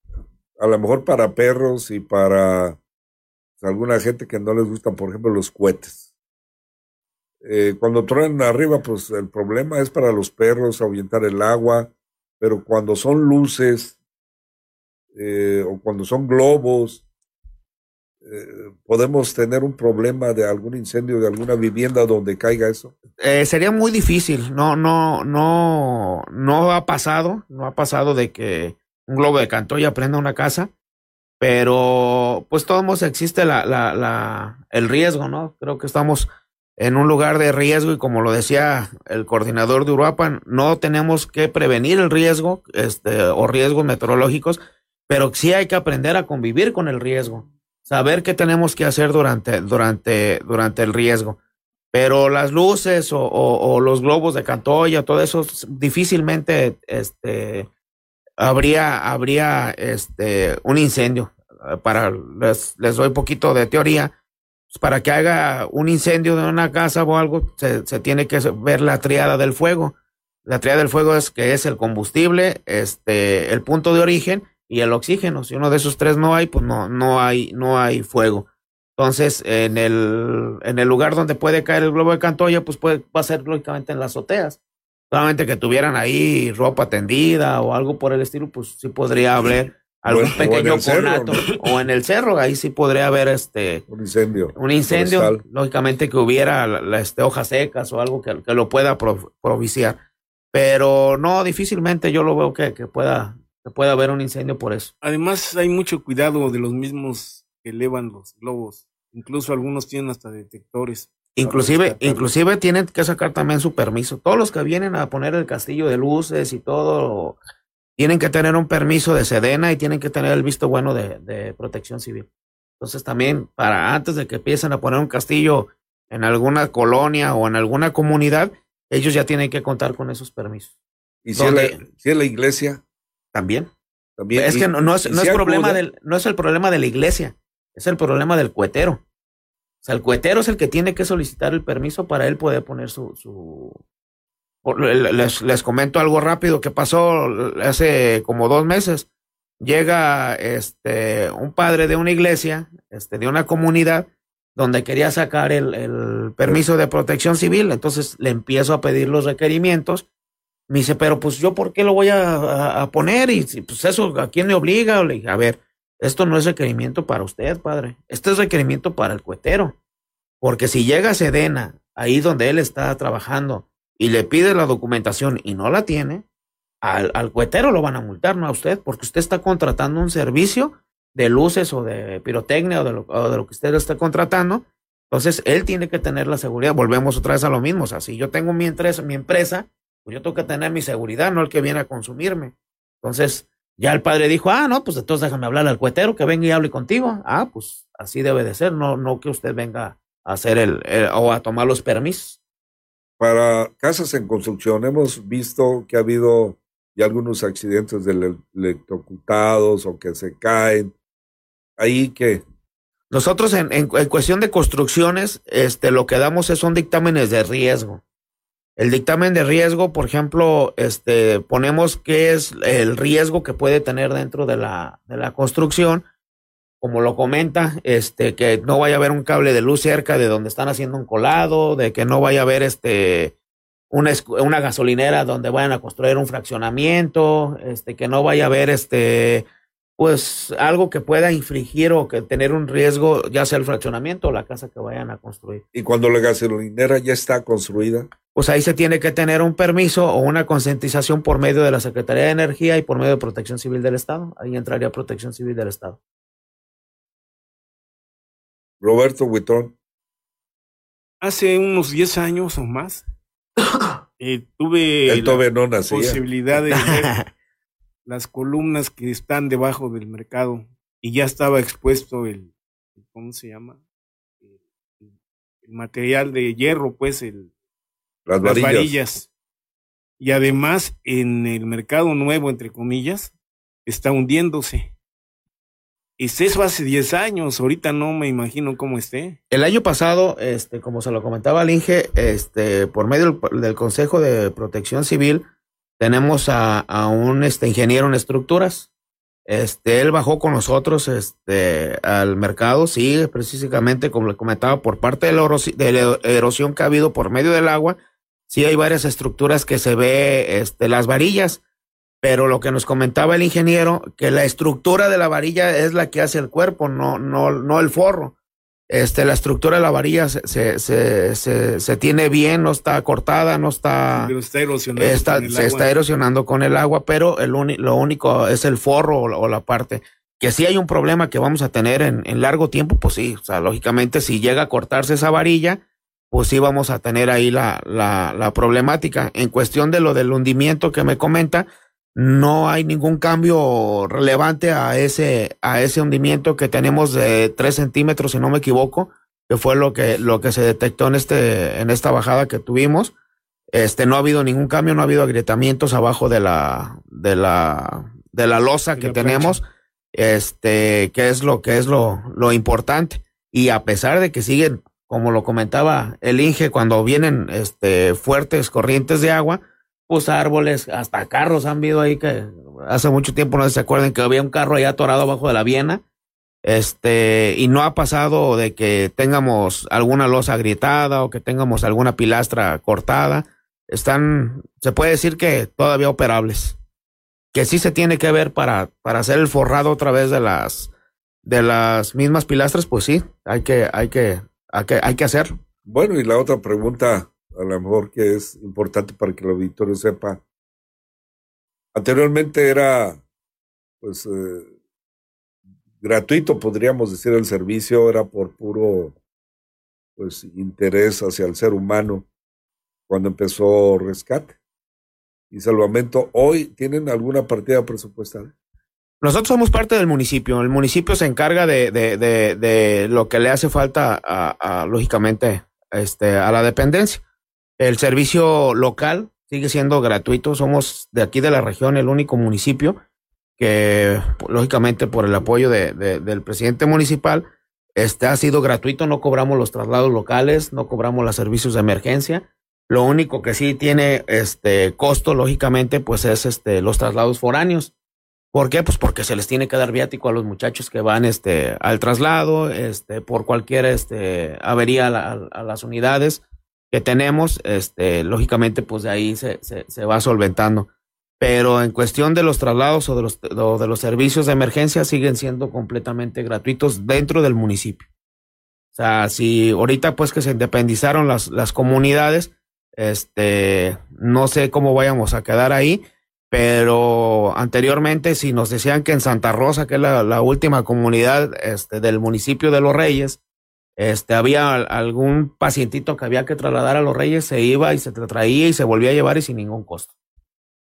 a lo mejor para perros y para pues, alguna gente que no les gustan, por ejemplo, los cohetes. Eh, cuando truenan arriba, pues el problema es para los perros ahuyentar el agua, pero cuando son luces eh, o cuando son globos, eh, podemos tener un problema de algún incendio de alguna vivienda donde caiga eso? Eh, sería muy difícil. No, no, no, no ha pasado, no ha pasado de que un globo de Cantoya prenda una casa, pero pues todos existe la, la, la, el riesgo, ¿no? Creo que estamos en un lugar de riesgo y como lo decía el coordinador de Uruapan, no tenemos que prevenir el riesgo este, o riesgos meteorológicos, pero sí hay que aprender a convivir con el riesgo saber qué tenemos que hacer durante, durante, durante el riesgo. Pero las luces o, los globos de Cantoya, todo eso, difícilmente este, habría, habría este, un incendio. Para, les, les doy poquito de teoría. Pues, para que haga un incendio de una casa o algo, se, se tiene que ver la triada del fuego. La triada del fuego es que es el combustible, este, el punto de origen y el oxígeno. Si uno de esos tres no hay, pues no, no hay, no hay fuego. Entonces, en el, en el lugar donde puede caer el globo de Cantoya, pues puede, va a ser lógicamente en las azoteas. solamente que tuvieran ahí ropa tendida o algo por el estilo, pues sí podría haber algún Bueno, o pequeño cerro, conato o en el cerro, ahí sí podría haber este Un incendio. un incendio, forestal. lógicamente que hubiera la- la, este, hojas secas o algo que, que lo pueda pro- propiciar. Pero no, difícilmente yo lo veo que, que pueda que pueda haber un incendio por eso. Además, hay mucho cuidado de los mismos que elevan los globos. Incluso algunos tienen hasta detectores. Inclusive, inclusive tienen que sacar también su permiso. Todos los que vienen a poner el castillo de luces y todo, tienen que tener un permiso de Sedena y tienen que tener el visto bueno de, de protección civil. Entonces también, para antes de que empiecen a poner un castillo en alguna colonia o en alguna comunidad, ellos ya tienen que contar con esos permisos. Y si es, la, donde- si es la iglesia, También. también. es y- que no, no es, no es problema del, no es el problema de la iglesia, es el problema del cuetero. O sea, el cuetero es el que tiene que solicitar el permiso para él poder poner su... su... Les, les comento algo rápido que pasó hace como dos meses. Llega este un padre de una iglesia, este, de una comunidad, donde quería sacar el, el permiso de protección civil. Entonces le empiezo a pedir los requerimientos. Me dice, pero pues yo, ¿por qué lo voy a, a- a poner? Y pues eso, ¿a quién me obliga? Le dije, a ver, esto no es requerimiento para usted, padre. Este es requerimiento para el cuetero. Porque si llega Sedena, ahí donde él está trabajando, y le pide la documentación y no la tiene, al, al cuetero lo van a multar, no a usted, porque usted está contratando un servicio de luces o de pirotecnia o de lo, o de que usted está contratando. Entonces, él tiene que tener la seguridad. Volvemos otra vez a lo mismo. O sea, si yo tengo mi empresa, mi empresa, pues yo tengo que tener mi seguridad, no el que viene a consumirme. Entonces, ya el padre dijo, ah, no, pues entonces déjame hablar al cuetero que venga y hable contigo. Ah, pues así debe de ser, no, no que usted venga a hacer el, el- o a tomar los permisos. Para casas en construcción, hemos visto que ha habido ya algunos accidentes de ele- electrocutados o que se caen. Ahí que Nosotros en, en- en cuestión de construcciones, este, lo que damos es, son dictámenes de riesgo. El dictamen de riesgo, por ejemplo, este, ponemos qué es el riesgo que puede tener dentro de la, de la construcción. Como lo comenta, este, que no vaya a haber un cable de luz cerca de donde están haciendo un colado, de que no vaya a haber este, una, una gasolinera donde vayan a construir un fraccionamiento, este, que no vaya a haber este, pues algo que pueda infringir o que tener un riesgo, ya sea el fraccionamiento o la casa que vayan a construir. y cuando la gasolinera ya está construida, Pues ahí se tiene que tener un permiso o una concientización por medio de la Secretaría de Energía y por medio de Protección Civil del Estado. Ahí entraría Protección Civil del Estado. Roberto Huitrón, Hace unos 10 años o más, eh, tuve él la todavía no nacía. posibilidad de ver las columnas que están debajo del mercado y ya estaba expuesto el, ¿cómo se llama? El, el material de hierro, pues, el, Las las varillas. varillas. Y además, en el mercado nuevo, entre comillas, está hundiéndose. Es eso hace 10 años, ahorita no me imagino cómo esté. El año pasado, este, como se lo comentaba al Inge, este, por medio del, del Consejo de Protección Civil, tenemos a, un este, ingeniero en estructuras. Este, él bajó con nosotros este, al mercado, sí, precisamente como le comentaba, por parte de la, de la erosión que ha habido por medio del agua, sí hay varias estructuras que se ve este, las varillas, pero lo que nos comentaba el ingeniero, que la estructura de la varilla es la que hace el cuerpo, no, no, no el forro este, la estructura de la varilla se, se, se, se- se tiene bien, no está cortada, no está, Pero está erosionado. está con el se agua. está erosionando con el agua, pero el uni- lo único es el forro o la, o la parte. Que sí hay un problema que vamos a tener en, en largo tiempo, pues sí, o sea, lógicamente si llega a cortarse esa varilla, pues sí vamos a tener ahí la, la, la problemática. En cuestión de lo del hundimiento que me comenta, no hay ningún cambio relevante a ese, a ese hundimiento que tenemos de 3 centímetros, si no me equivoco, que fue lo que, lo que se detectó en este, en esta bajada que tuvimos. Este, no ha habido ningún cambio, no ha habido agrietamientos abajo de la, de la, de la losa que la tenemos, este, que es lo que es lo, lo importante. Y a pesar de que siguen, como lo comentaba el Inge, cuando vienen, este, fuertes corrientes de agua, pues árboles, hasta carros han habido ahí que hace mucho tiempo no se acuerdan que había un carro ahí atorado abajo de la Viena. Este, y no ha pasado de que tengamos alguna losa agrietada o que tengamos alguna pilastra cortada. están, se puede decir que todavía operables. Que sí se tiene que ver para, para hacer el forrado otra vez de las, de las mismas pilastras, pues sí, hay que, hay que, hay que, hay que hacer. Bueno, y la otra pregunta, a lo mejor que es importante para que el auditorio sepa. Anteriormente era, pues, eh, gratuito, podríamos decir, el servicio, era por puro, pues, interés hacia el ser humano cuando empezó Rescate y Salvamento. ¿Hoy tienen alguna partida presupuestal? Nosotros somos parte del municipio. El municipio se encarga de, de, de, de lo que le hace falta, a, a, lógicamente, este, a la dependencia. El servicio local sigue siendo gratuito. Somos de aquí de la región el único municipio que, lógicamente, por el apoyo de, del presidente municipal, este ha sido gratuito. No cobramos los traslados locales, no cobramos los servicios de emergencia. Lo único que sí tiene este costo, lógicamente, pues es este los traslados foráneos. ¿Por qué? Pues porque se les tiene que dar viático a los muchachos que van este al traslado, este por cualquier este avería a, a las unidades que tenemos, este lógicamente pues de ahí se, se, va solventando. Pero en cuestión de los traslados o de los, o de los servicios de emergencia siguen siendo completamente gratuitos dentro del municipio. O sea, si ahorita pues que se independizaron las, las comunidades, este, no sé cómo vayamos a quedar ahí, pero anteriormente si nos decían que en Santa Rosa, que es la, la última comunidad este, del municipio de Los Reyes, este, había algún pacientito que había que trasladar a Los Reyes, se iba y se traía y se volvía a llevar y sin ningún costo.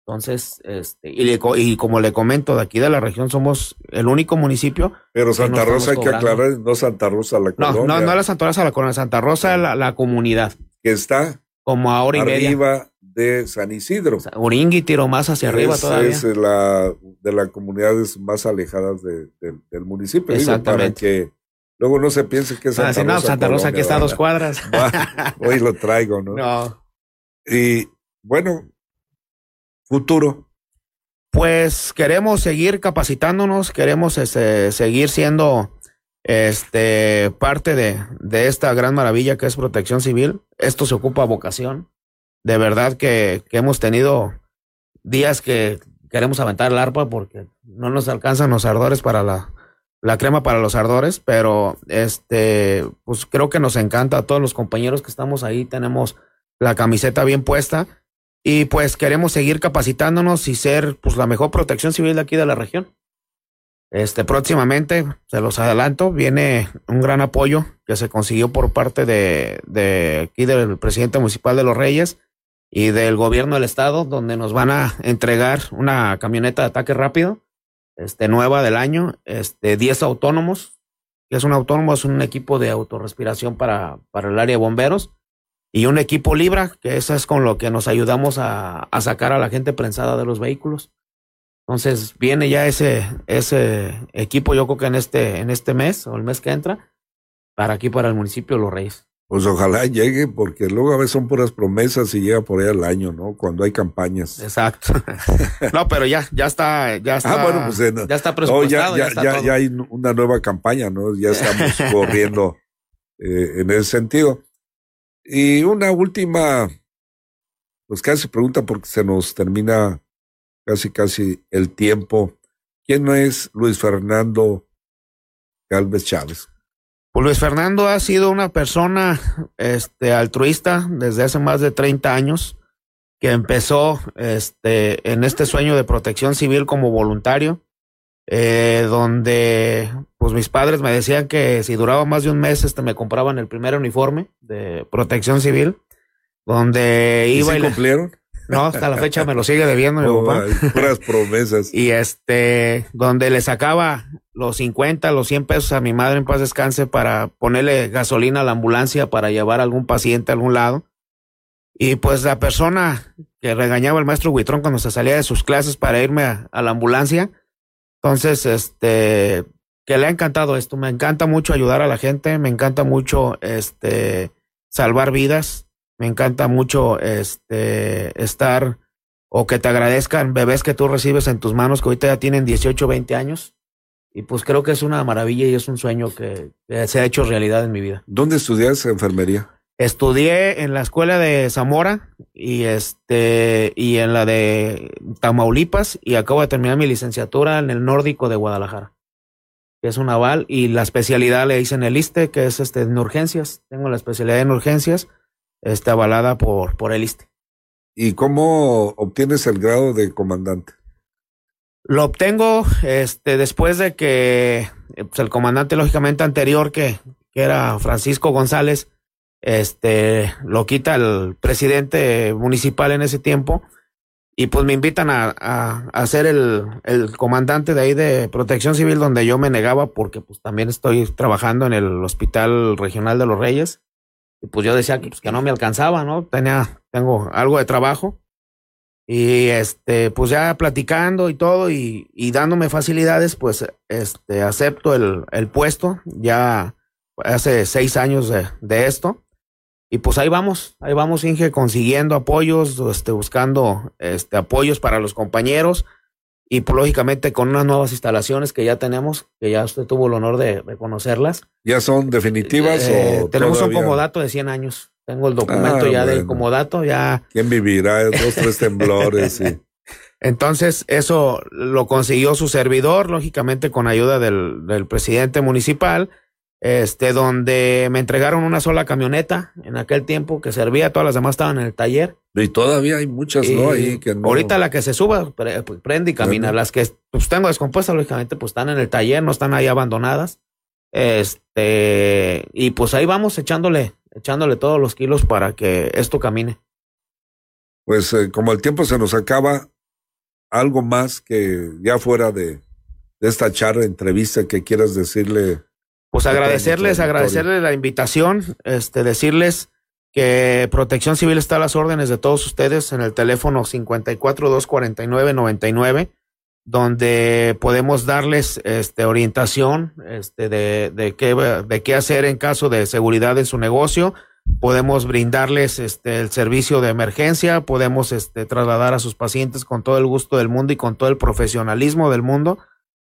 Entonces, este, y, le, y, como le comento, de aquí de la región somos el único municipio. Pero Santa Rosa hay que aclarar, no Santa Rosa la colonia. No, no, no la Santa Rosa la colonia, Santa Rosa la, la comunidad. Que está como a hora y arriba media. de San Isidro. Uringui tiro más hacia arriba es, todavía. Es la de las comunidades más alejadas de, de, del municipio. Exactamente. Digo, para que luego no se piense que es Santa ah, sí, no, Rosa. Santa Rosa aquí está a dos cuadras. Hoy lo traigo, ¿no? No. Y bueno, futuro. Pues queremos seguir capacitándonos, queremos este, seguir siendo este, parte de, de, esta gran maravilla que es protección civil. Esto se ocupa vocación. De verdad que, que, hemos tenido días que queremos aventar el arpa porque no nos alcanzan los ardores para la, la crema para los ardores, pero este, pues creo que nos encanta a todos los compañeros que estamos ahí. Tenemos la camiseta bien puesta y pues queremos seguir capacitándonos y ser pues la mejor protección civil de aquí de la región. Este, próximamente, se los adelanto, viene un gran apoyo que se consiguió por parte de, de aquí del presidente municipal de Los Reyes y del gobierno del estado, donde nos van a entregar una camioneta de ataque rápido, este, nueva del año, este, 10 autónomos, que es un autónomo, es un equipo de autorrespiración para, para el área de bomberos, y un equipo Libra, que eso es con lo que nos ayudamos a, a sacar a la gente prensada de los vehículos. Entonces viene ya ese, ese equipo, yo creo que en este, en este mes o el mes que entra, para aquí, para el municipio de Los Reyes. Pues ojalá llegue, porque luego a veces son puras promesas y llega por ahí al año, ¿no? Cuando hay campañas. Exacto. no, pero ya, ya está, ya está. Ah, bueno, pues eh, ya está presupuestado. No, ya, ya, ya, ya, hay una nueva campaña, ¿no? Ya estamos corriendo eh, en ese sentido. Y una última, pues casi pregunta porque se nos termina casi casi el tiempo. ¿Quién es Luis Fernando Galvez Chávez? Pues Luis Fernando ha sido una persona este, altruista desde hace más de 30 años, que empezó este, en este sueño de protección civil como voluntario, eh, donde pues mis padres me decían que si duraba más de un mes este, me compraban el primer uniforme de protección civil, donde iba ¿Y, y cumplieron? No, hasta la fecha me lo sigue debiendo mi Oh, papá. ay, puras promesas. Y este, donde le sacaba los 50, los 100 pesos a mi madre en paz descanse para ponerle gasolina a la ambulancia para llevar a algún paciente a algún lado. Y pues la persona que regañaba al maestro Huitrón cuando se salía de sus clases para irme a, a la ambulancia. Entonces, este, que le ha encantado esto. Me encanta mucho ayudar a la gente, me encanta mucho, este, salvar vidas me encanta mucho este estar o que te agradezcan bebés que tú recibes en tus manos que ahorita ya tienen 18, 20 años. Y pues creo que es una maravilla y es un sueño que, que se ha hecho realidad en mi vida. ¿Dónde estudias enfermería? Estudié en la escuela de Zamora y este y en la de Tamaulipas y acabo de terminar mi licenciatura en el nórdico de Guadalajara, que es un aval y la especialidad le hice en el ISTE, que es este en urgencias. Tengo la especialidad en urgencias, está avalada por por el ISTE. ¿Y cómo obtienes el grado de comandante? Lo obtengo este después de que pues, el comandante lógicamente anterior que, que era Francisco González este, lo quita el presidente municipal en ese tiempo y pues me invitan a, a, ser el, el, comandante de ahí de protección civil donde yo me negaba porque pues también estoy trabajando en el hospital regional de los Reyes y pues yo decía que, pues, que no me alcanzaba, ¿no? Tenía, tengo algo de trabajo. Y este, pues ya platicando y todo y, y dándome facilidades, pues este, acepto el, el puesto. Ya hace seis años de, de esto. Y pues ahí vamos, ahí vamos, Inge, consiguiendo apoyos, este, buscando este, apoyos para los compañeros y pues, lógicamente con unas nuevas instalaciones que ya tenemos, que ya usted tuvo el honor de, conocerlas. ¿Ya son definitivas eh, o Tenemos un comodato de 100 años. Tengo el documento ah, ya del comodato, ya... ¿Quién vivirá? Dos, tres temblores. Entonces, eso lo consiguió su servidor, lógicamente con ayuda del, del presidente municipal este, donde me entregaron una sola camioneta en aquel tiempo que servía, todas las demás estaban en el taller. Y todavía hay muchas, ¿no? Ahí que no. Ahorita la que se suba, pues, prende y camina. Las que pues, tengo descompuestas, lógicamente, pues están en el taller, no están ahí abandonadas. Este, y pues ahí vamos echándole, echándole todos los kilos para que esto camine. Pues eh, como el tiempo se nos acaba, algo más que ya fuera de, de esta charla, entrevista que quieras decirle pues agradecerles, agradecerles la invitación, este, decirles que Protección Civil está a las órdenes de todos ustedes en el teléfono 54 249 99 donde podemos darles este, orientación este, de, de, qué, de qué hacer en caso de seguridad en su negocio. Podemos brindarles este, el servicio de emergencia, podemos este, trasladar a sus pacientes con todo el gusto del mundo y con todo el profesionalismo del mundo.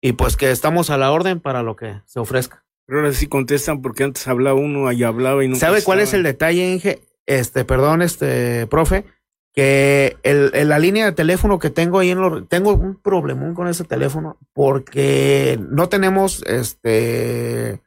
Y pues que estamos a la orden para lo que se ofrezca. Pero ahora sí contestan porque antes hablaba uno, ahí hablaba y no. ¿Sabe cuál es el detalle, Inge? Este, perdón, este, profe, que el, la línea de teléfono que tengo ahí en lo, tengo un problemón con ese teléfono porque no tenemos, este,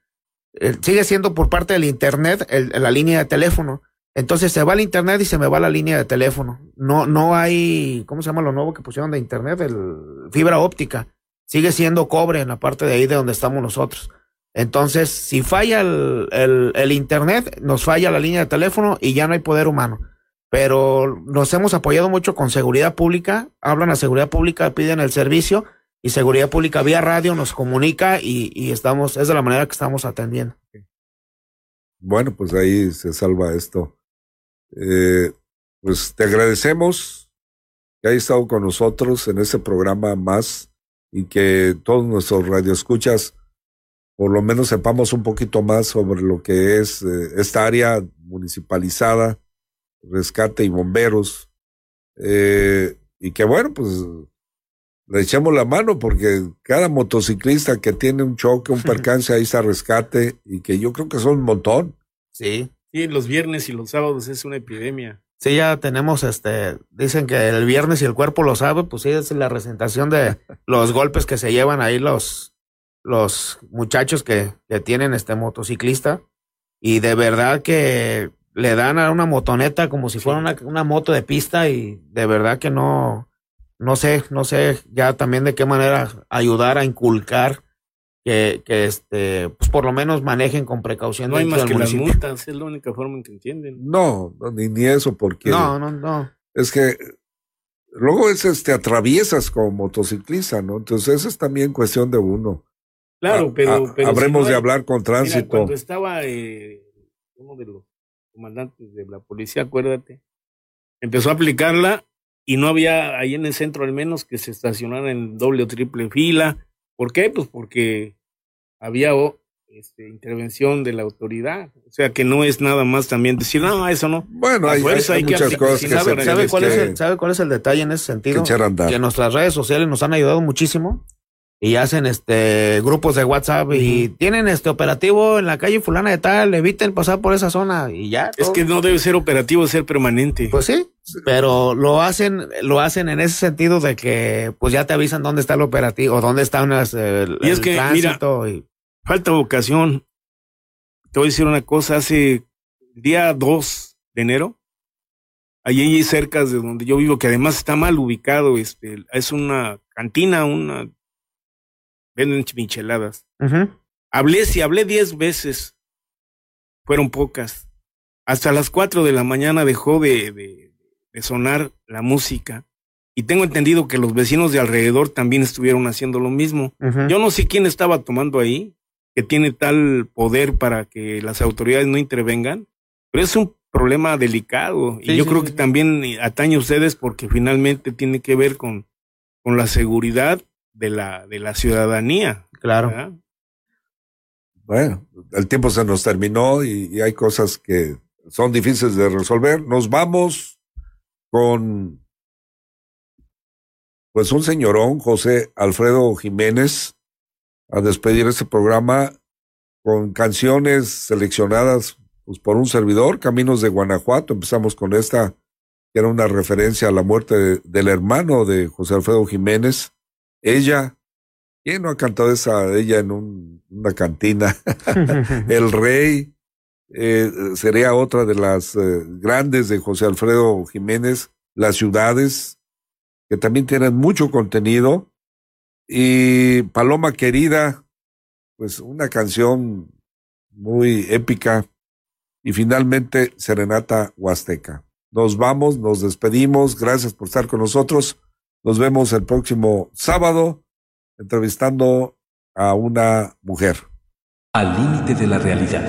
sigue siendo por parte del internet la línea de teléfono. Entonces se va al internet y se me va la línea de teléfono. No, no hay, ¿cómo se llama lo nuevo que pusieron de internet? El fibra óptica. Sigue siendo cobre en la parte de ahí de donde estamos nosotros. Entonces, si falla el, el, Internet, nos falla la línea de teléfono y ya no hay poder humano. Pero nos hemos apoyado mucho con seguridad pública, hablan a seguridad pública, piden el servicio y seguridad pública vía radio nos comunica y, y estamos, es de la manera que estamos atendiendo. Bueno, pues ahí se salva esto. Eh, pues te agradecemos que hayas estado con nosotros en este programa más y que todos nuestros radioescuchas por lo menos sepamos un poquito más sobre lo que es eh, esta área municipalizada, rescate y bomberos. Eh, y que bueno, pues le echemos la mano porque cada motociclista que tiene un choque, un percance, ahí está rescate y que yo creo que son un montón. Sí. Sí, los viernes y los sábados es una epidemia. Sí, ya tenemos, este, dicen que el viernes y el cuerpo lo sabe, pues sí, es la presentación de los golpes que se llevan ahí los, los muchachos que, que tienen este motociclista y de verdad que le dan a una motoneta como si fuera una, una, moto de pista y de verdad que no, no sé, no sé ya también de qué manera ayudar a inculcar que, que este, pues por lo menos manejen con precaución. No hay más que las multas, es la única forma en que entienden. No, ni, ni eso porque. No, no, no. Es que luego es este, atraviesas como motociclista, ¿no? Entonces es también cuestión de uno. Claro, pero, habremos de hablar con tránsito. cuando estaba eh, uno de los comandantes de la policía, acuérdate, empezó a aplicarla y no había ahí en el centro al menos que se estacionara en doble o triple fila. ¿Por qué? Pues porque había este, intervención de la autoridad. O sea que no es nada más también decir, no, eso no. Bueno, hay, muchas cosas que sabe, ¿sabe, cuál es el, ¿Sabe cuál es el detalle en ese sentido? Que, que nuestras redes sociales nos han ayudado muchísimo y hacen este grupos de WhatsApp y tienen este operativo en la calle fulana de tal, eviten pasar por esa zona y ya. Es que no debe ser operativo, ser permanente. Pues sí, pero lo hacen, lo hacen en ese sentido de que pues ya te avisan dónde está el operativo, dónde están las, el, y es que, mira, falta vocación. Te voy a decir una cosa, hace día 2 de enero, allí cerca de donde yo vivo, que además está mal ubicado, este, es una cantina, una venden micheladas. Hablé, si hablé diez veces, fueron pocas. Hasta las cuatro de la mañana dejó de, de, sonar la música. Y tengo entendido que los vecinos de alrededor también estuvieron haciendo lo mismo. Yo no sé quién estaba tomando ahí, que tiene tal poder para que las autoridades no intervengan, pero es un problema delicado. y yo creo que también atañe a ustedes porque finalmente tiene que ver con, con la seguridad de la, de la ciudadanía. Claro. Bueno, el tiempo se nos terminó y, hay cosas que son difíciles de resolver. Nos vamos con pues un señorón, José Alfredo Jiménez, a despedir este programa con canciones seleccionadas pues, por un servidor, Caminos de Guanajuato. Empezamos con esta, que era una referencia a la muerte del hermano de José Alfredo Jiménez. Ella, ¿quién no ha cantado esa ella en una cantina? El Rey, eh, sería otra de las eh, grandes de José Alfredo Jiménez, Las Ciudades, que también tienen mucho contenido. Y Paloma Querida, pues una canción muy épica. Y finalmente Serenata Huasteca. Nos vamos, nos despedimos. Gracias por estar con nosotros. Nos vemos el próximo sábado entrevistando a una mujer. Al límite de la realidad.